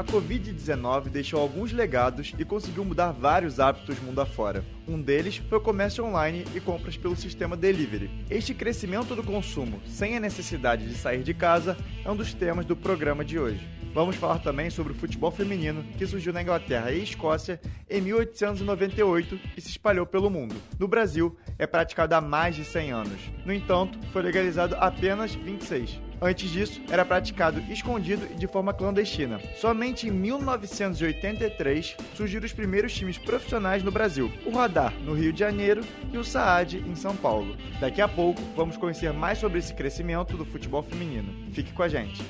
A Covid-19 deixou alguns legados e conseguiu mudar vários hábitos mundo afora. Um deles foi o comércio online e compras pelo sistema delivery. Este crescimento do consumo, sem a necessidade de sair de casa, é um dos temas do programa de hoje. Vamos falar também sobre o futebol feminino, que surgiu na Inglaterra e Escócia em 1898 e se espalhou pelo mundo. No Brasil, é praticado há mais de 100 anos. No entanto, foi legalizado apenas 26. Antes disso, era praticado escondido e de forma clandestina. Somente em 1983 surgiram os primeiros times profissionais no Brasil: o Radar, no Rio de Janeiro, e o Saad, em São Paulo. Daqui a pouco, vamos conhecer mais sobre esse crescimento do futebol feminino. Fique com a gente.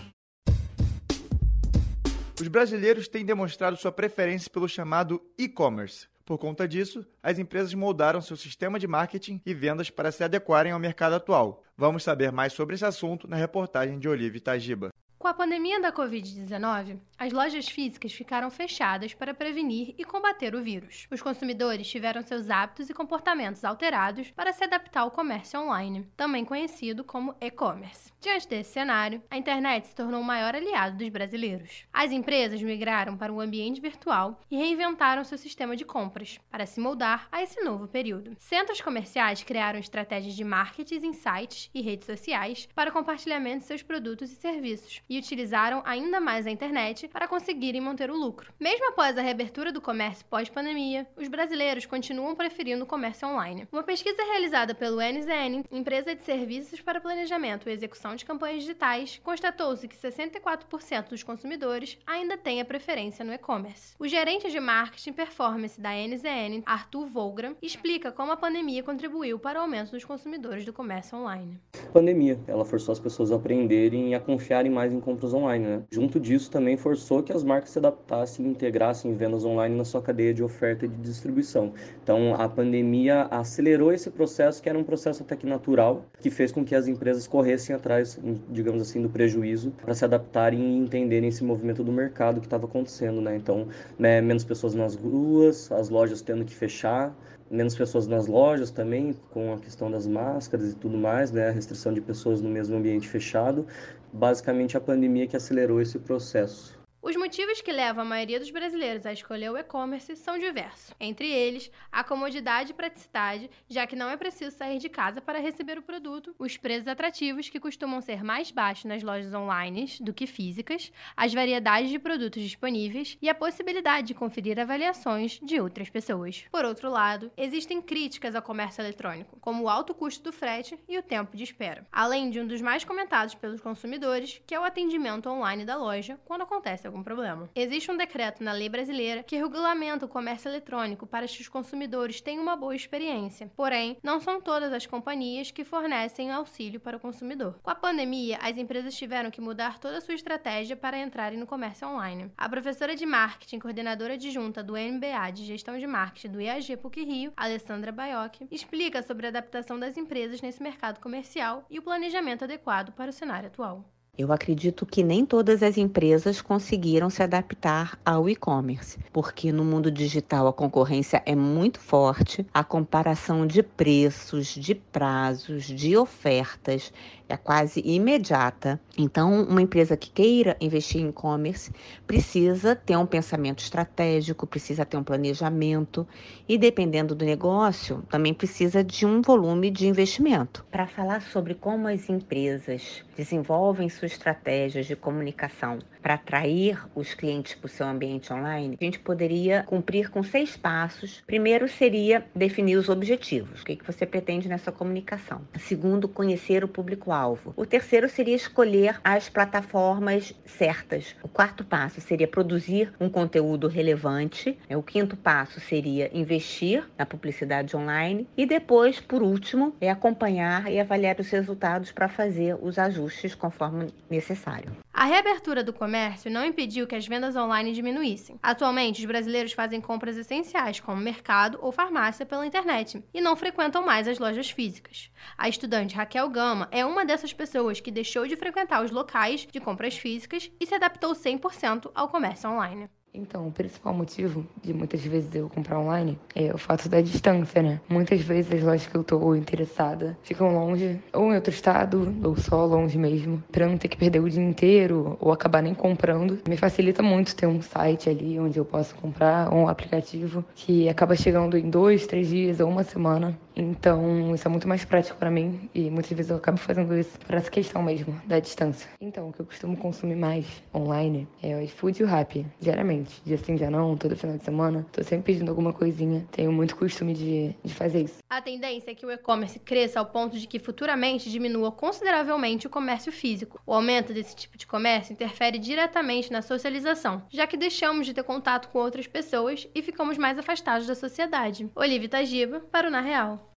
Os brasileiros têm demonstrado sua preferência pelo chamado e-commerce. Por conta disso, as empresas moldaram seu sistema de marketing e vendas para se adequarem ao mercado atual. Vamos saber mais sobre esse assunto na reportagem de Olivia Tajiba. Com a pandemia da Covid-19, as lojas físicas ficaram fechadas para prevenir e combater o vírus. Os consumidores tiveram seus hábitos e comportamentos alterados para se adaptar ao comércio online, também conhecido como e-commerce. Diante desse cenário, a internet se tornou o maior aliado dos brasileiros. As empresas migraram para um ambiente virtual e reinventaram seu sistema de compras para se moldar a esse novo período. Centros comerciais criaram estratégias de marketing em sites e redes sociais para compartilhamento de seus produtos e serviços e utilizaram ainda mais a internet para conseguirem manter o lucro. Mesmo após a reabertura do comércio pós-pandemia, os brasileiros continuam preferindo o comércio online. Uma pesquisa realizada pelo NZN, empresa de serviços para planejamento e execução de campanhas digitais, constatou-se que 64% dos consumidores ainda têm a preferência no e-commerce. O gerente de marketing performance da NZN, Arthur Volgram, explica como a pandemia contribuiu para o aumento dos consumidores do comércio online. A pandemia, ela forçou as pessoas a aprenderem e a confiarem mais em em compras online. Né? Junto disso, também forçou que as marcas se adaptassem e integrassem vendas online na sua cadeia de oferta e de distribuição. Então, a pandemia acelerou esse processo, que era um processo até que natural, que fez com que as empresas corressem atrás, digamos assim, do prejuízo para se adaptarem e entenderem esse movimento do mercado que estava acontecendo. Né? Então, né, menos pessoas nas ruas, as lojas tendo que fechar, menos pessoas nas lojas também, com a questão das máscaras e tudo mais, né, a restrição de pessoas no mesmo ambiente fechado, basicamente a pandemia que acelerou esse processo. Os motivos que levam a maioria dos brasileiros a escolher o e-commerce são diversos. Entre eles, a comodidade e praticidade, já que não é preciso sair de casa para receber o produto, os preços atrativos, que costumam ser mais baixos nas lojas online do que físicas, as variedades de produtos disponíveis e a possibilidade de conferir avaliações de outras pessoas. Por outro lado, existem críticas ao comércio eletrônico, como o alto custo do frete e o tempo de espera, além de um dos mais comentados pelos consumidores, que é o atendimento online da loja quando acontece algum problema. Existe um decreto na lei brasileira que regulamenta o comércio eletrônico para que os consumidores tenham uma boa experiência. Porém, não são todas as companhias que fornecem auxílio para o consumidor. Com a pandemia, as empresas tiveram que mudar toda a sua estratégia para entrarem no comércio online. A professora de marketing, coordenadora adjunta do MBA de Gestão de Marketing do IAG PUC Rio, Alessandra Baiocchi, explica sobre a adaptação das empresas nesse mercado comercial e o planejamento adequado para o cenário atual. Eu acredito que nem todas as empresas conseguiram se adaptar ao e-commerce, porque no mundo digital a concorrência é muito forte, a comparação de preços, de prazos, de ofertas é quase imediata. Então, uma empresa que queira investir em e-commerce precisa ter um pensamento estratégico, precisa ter um planejamento e, dependendo do negócio, também precisa de um volume de investimento. Para falar sobre como as empresas desenvolvem suas estratégias de comunicação para atrair os clientes para o seu ambiente online, a gente poderia cumprir com seis passos. Primeiro seria definir os objetivos. O que, que você pretende nessa comunicação? Segundo, conhecer o público-alvo. O terceiro seria escolher as plataformas certas. O quarto passo seria produzir um conteúdo relevante. O quinto passo seria investir na publicidade online. E depois, por último, é acompanhar e avaliar os resultados para fazer os ajustes conforme necessário. A reabertura do comércio não impediu que as vendas online diminuíssem. Atualmente, os brasileiros fazem compras essenciais, como mercado ou farmácia, pela internet e não frequentam mais as lojas físicas. A estudante Raquel Gama é uma dessas pessoas que deixou de frequentar os locais de compras físicas e se adaptou 100% ao comércio online. Então, o principal motivo de muitas vezes eu comprar online é o fato da distância, né? Muitas vezes as lojas que eu tô interessada ficam longe, ou em outro estado, ou só longe mesmo, pra não ter que perder o dia inteiro ou acabar nem comprando. Me facilita muito ter um site ali onde eu posso comprar, um aplicativo que acaba chegando em dois, três dias ou uma semana. Então, isso é muito mais prático para mim e muitas vezes eu acabo fazendo isso por essa questão mesmo da distância. Então, o que eu costumo consumir mais online é o iFood e o Rappi, diariamente. Dia sim, dia não, todo final de semana. Tô sempre pedindo alguma coisinha. Tenho muito costume de, de fazer isso. A tendência é que o e-commerce cresça ao ponto de que futuramente diminua consideravelmente o comércio físico. O aumento desse tipo de comércio interfere diretamente na socialização, já que deixamos de ter contato com outras pessoas e ficamos mais afastados da sociedade. Olivia Tagiba, para o Na Real.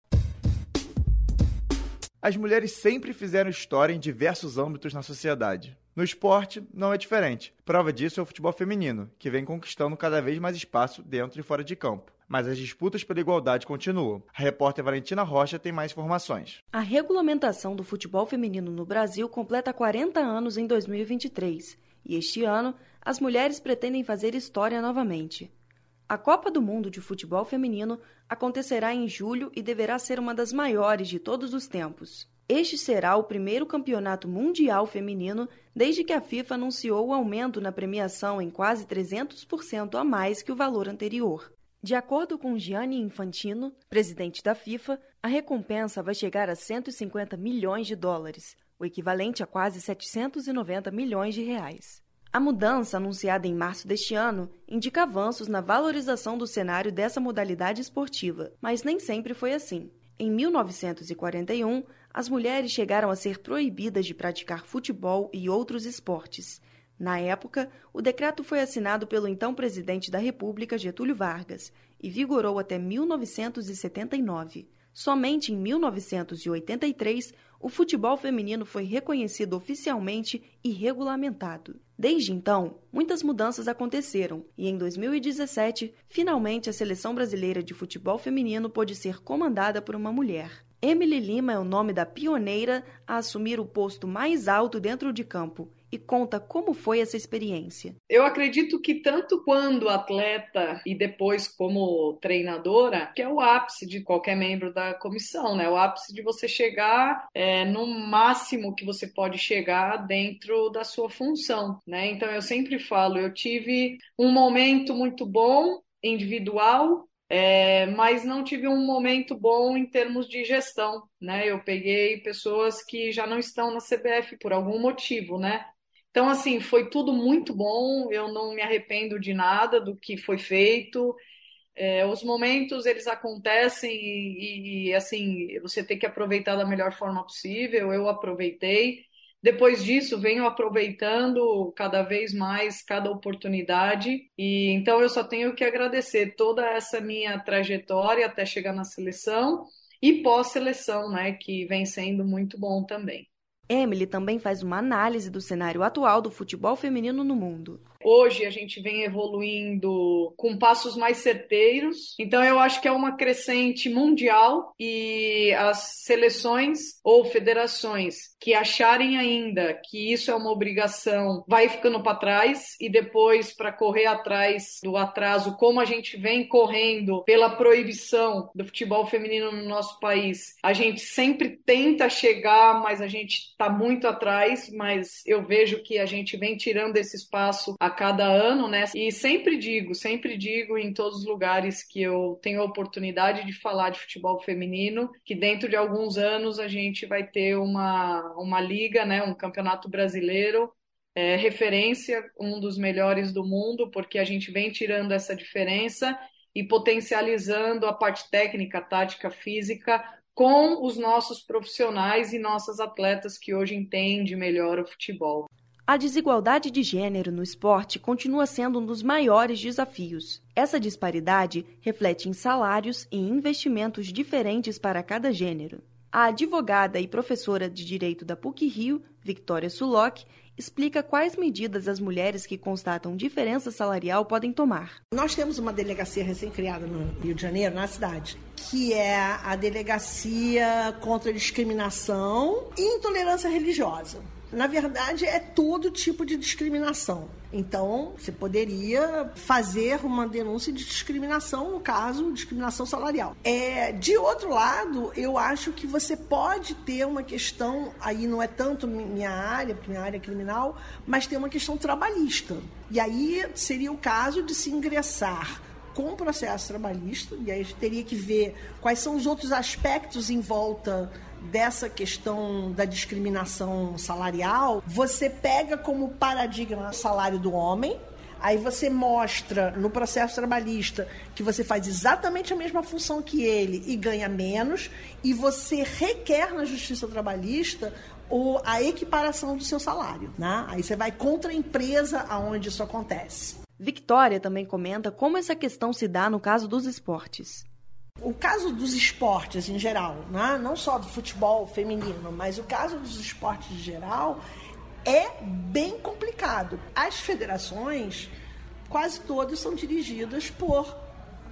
As mulheres sempre fizeram história em diversos âmbitos na sociedade. No esporte, não é diferente. Prova disso é o futebol feminino, que vem conquistando cada vez mais espaço dentro e fora de campo. Mas as disputas pela igualdade continuam. A repórter Valentina Rocha tem mais informações. A regulamentação do futebol feminino no Brasil completa 40 anos em 2023. E este ano, as mulheres pretendem fazer história novamente. A Copa do Mundo de Futebol Feminino acontecerá em julho e deverá ser uma das maiores de todos os tempos. Este será o primeiro campeonato mundial feminino desde que a FIFA anunciou o aumento na premiação em quase 300% a mais que o valor anterior. De acordo com Gianni Infantino, presidente da FIFA, a recompensa vai chegar a 150 milhões de dólares, o equivalente a quase 790 milhões de reais. A mudança, anunciada em março deste ano, indica avanços na valorização do cenário dessa modalidade esportiva, mas nem sempre foi assim. Em 1941, as mulheres chegaram a ser proibidas de praticar futebol e outros esportes. Na época, o decreto foi assinado pelo então presidente da República, Getúlio Vargas, e vigorou até 1979. Somente em 1983, o futebol feminino foi reconhecido oficialmente e regulamentado. Desde então, muitas mudanças aconteceram e em 2017, finalmente a seleção brasileira de futebol feminino pôde ser comandada por uma mulher. Emily Lima é o nome da pioneira a assumir o posto mais alto dentro de campo e conta como foi essa experiência. Eu acredito que tanto quando atleta e depois como treinadora, que é o ápice de qualquer membro da comissão, né? O ápice de você chegar é, no máximo que você pode chegar dentro da sua função, né? Então eu sempre falo, eu tive um momento muito bom individual é, mas não tive um momento bom em termos de gestão, né? Eu peguei pessoas que já não estão na CBF por algum motivo, né? Então, assim, foi tudo muito bom, eu não me arrependo de nada do que foi feito. É, os momentos, eles acontecem e, e, assim, você tem que aproveitar da melhor forma possível. Eu aproveitei. Depois disso, venho aproveitando cada vez mais cada oportunidade. E então eu só tenho que agradecer toda essa minha trajetória até chegar na seleção e pós-seleção, né, que vem sendo muito bom também. Emily também faz uma análise do cenário atual do futebol feminino no mundo. Hoje a gente vem evoluindo com passos mais certeiros, então eu acho que é uma crescente mundial e as seleções ou federações que acharem ainda que isso é uma obrigação vai ficando para trás e depois para correr atrás do atraso, como a gente vem correndo pela proibição do futebol feminino no nosso país, a gente sempre tenta chegar, mas a gente está muito atrás, mas eu vejo que a gente vem tirando esse espaço a cada ano, né? E sempre digo, sempre digo em todos os lugares que eu tenho a oportunidade de falar de futebol feminino, que dentro de alguns anos a gente vai ter uma, uma liga, né? Um campeonato brasileiro é, referência, um dos melhores do mundo, porque a gente vem tirando essa diferença e potencializando a parte técnica, tática, física com os nossos profissionais e nossas atletas que hoje entendem melhor o futebol. A desigualdade de gênero no esporte continua sendo um dos maiores desafios. Essa disparidade reflete em salários e investimentos diferentes para cada gênero. A advogada e professora de direito da PUC Rio, Victoria Sulock, explica quais medidas as mulheres que constatam diferença salarial podem tomar. Nós temos uma delegacia recém-criada no Rio de Janeiro, na cidade, que é a Delegacia contra a Discriminação e Intolerância Religiosa. Na verdade, é todo tipo de discriminação. Então, você poderia fazer uma denúncia de discriminação, no caso, discriminação salarial. É, de outro lado, eu acho que você pode ter uma questão, aí não é tanto minha área, porque minha área é criminal, mas tem uma questão trabalhista. E aí seria o caso de se ingressar com o processo trabalhista, e aí a gente teria que ver quais são os outros aspectos em volta dessa questão da discriminação salarial, você pega como paradigma o salário do homem, aí você mostra no processo trabalhista que você faz exatamente a mesma função que ele e ganha menos, e você requer na justiça trabalhista a equiparação do seu salário. Né? Aí você vai contra a empresa aonde isso acontece. Victoria também comenta como essa questão se dá no caso dos esportes. O caso dos esportes em geral, né? não só do futebol feminino, mas o caso dos esportes em geral é bem complicado. As federações, quase todas, são dirigidas por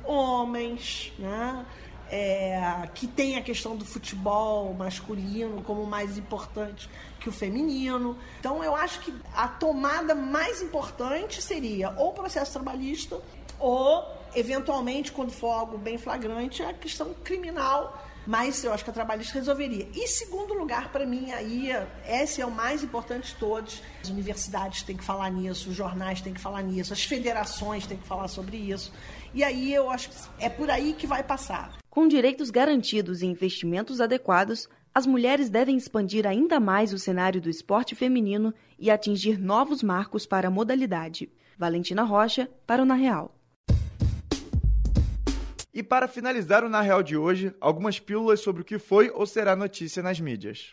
homens, né? É, que tem a questão do futebol masculino como mais importante que o feminino. Então, eu acho que a tomada mais importante seria ou o processo trabalhista ou eventualmente, quando for algo bem flagrante, a questão criminal. Mas eu acho que a trabalhista resolveria. E segundo lugar, para mim, aí, esse é o mais importante de todos. As universidades têm que falar nisso, os jornais têm que falar nisso, as federações têm que falar sobre isso. E aí eu acho que é por aí que vai passar. Com direitos garantidos e investimentos adequados, as mulheres devem expandir ainda mais o cenário do esporte feminino e atingir novos marcos para a modalidade. Valentina Rocha, para o Na Real. E para finalizar o Na Real de hoje, algumas pílulas sobre o que foi ou será notícia nas mídias.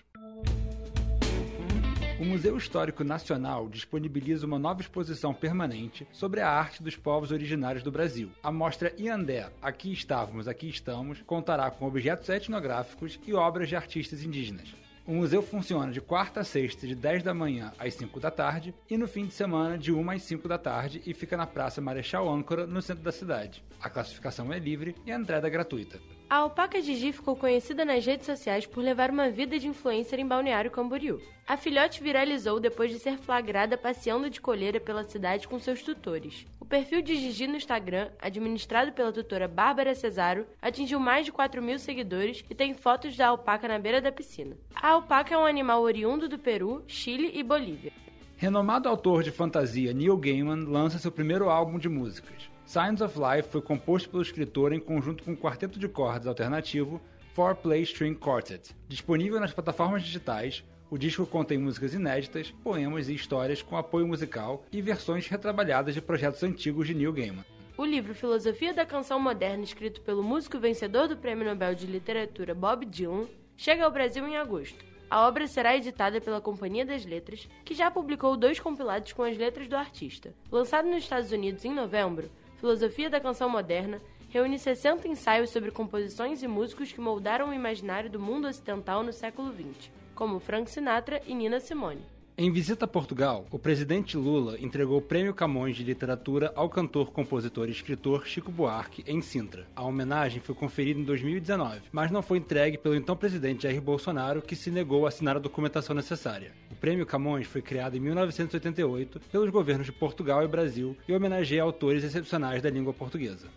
O Museu Histórico Nacional disponibiliza uma nova exposição permanente sobre a arte dos povos originários do Brasil. A mostra Iandé, Aqui Estávamos, Aqui Estamos, contará com objetos etnográficos e obras de artistas indígenas. O museu funciona de quarta a sexta, de 10 da manhã às 5 da tarde, e no fim de semana, de 1 às 5 da tarde, e fica na Praça Marechal Âncora, no centro da cidade. A classificação é livre e a entrada é gratuita. A alpaca Gigi ficou conhecida nas redes sociais por levar uma vida de influencer em Balneário Camboriú. A filhote viralizou depois de ser flagrada passeando de colheira pela cidade com seus tutores. O perfil de Gigi no Instagram, administrado pela tutora Bárbara Cesaro, atingiu mais de 4 mil seguidores e tem fotos da alpaca na beira da piscina. A alpaca é um animal oriundo do Peru, Chile e Bolívia. Renomado autor de fantasia Neil Gaiman lança seu primeiro álbum de músicas. Signs of Life foi composto pelo escritor em conjunto com o quarteto de cordas alternativo Four Play String Quartet. Disponível nas plataformas digitais, o disco contém músicas inéditas, poemas e histórias com apoio musical e versões retrabalhadas de projetos antigos de Neil Gaiman. O livro Filosofia da Canção Moderna, escrito pelo músico vencedor do Prêmio Nobel de Literatura Bob Dylan, chega ao Brasil em agosto. A obra será editada pela Companhia das Letras, que já publicou dois compilados com as letras do artista. Lançado nos Estados Unidos em novembro, Filosofia da Canção Moderna reúne 60 ensaios sobre composições e músicos que moldaram o imaginário do mundo ocidental no século XX, como Frank Sinatra e Nina Simone. Em visita a Portugal, o presidente Lula entregou o Prêmio Camões de Literatura ao cantor, compositor e escritor Chico Buarque em Sintra. A homenagem foi conferida em 2019, mas não foi entregue pelo então presidente Jair Bolsonaro, que se negou a assinar a documentação necessária. Prêmio Camões foi criado em 1988 pelos governos de Portugal e Brasil e homenageia autores excepcionais da língua portuguesa.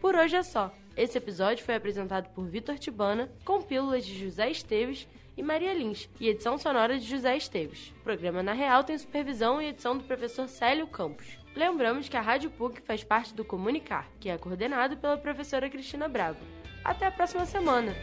Por hoje é só. Esse episódio foi apresentado por Vitor Tibana, com pílulas de José Esteves e Maria Lins, e edição sonora de José Esteves. O programa Na Real tem supervisão e edição do professor Célio Campos. Lembramos que a Rádio PUC faz parte do Comunicar, que é coordenado pela professora Cristina Bravo. Até a próxima semana!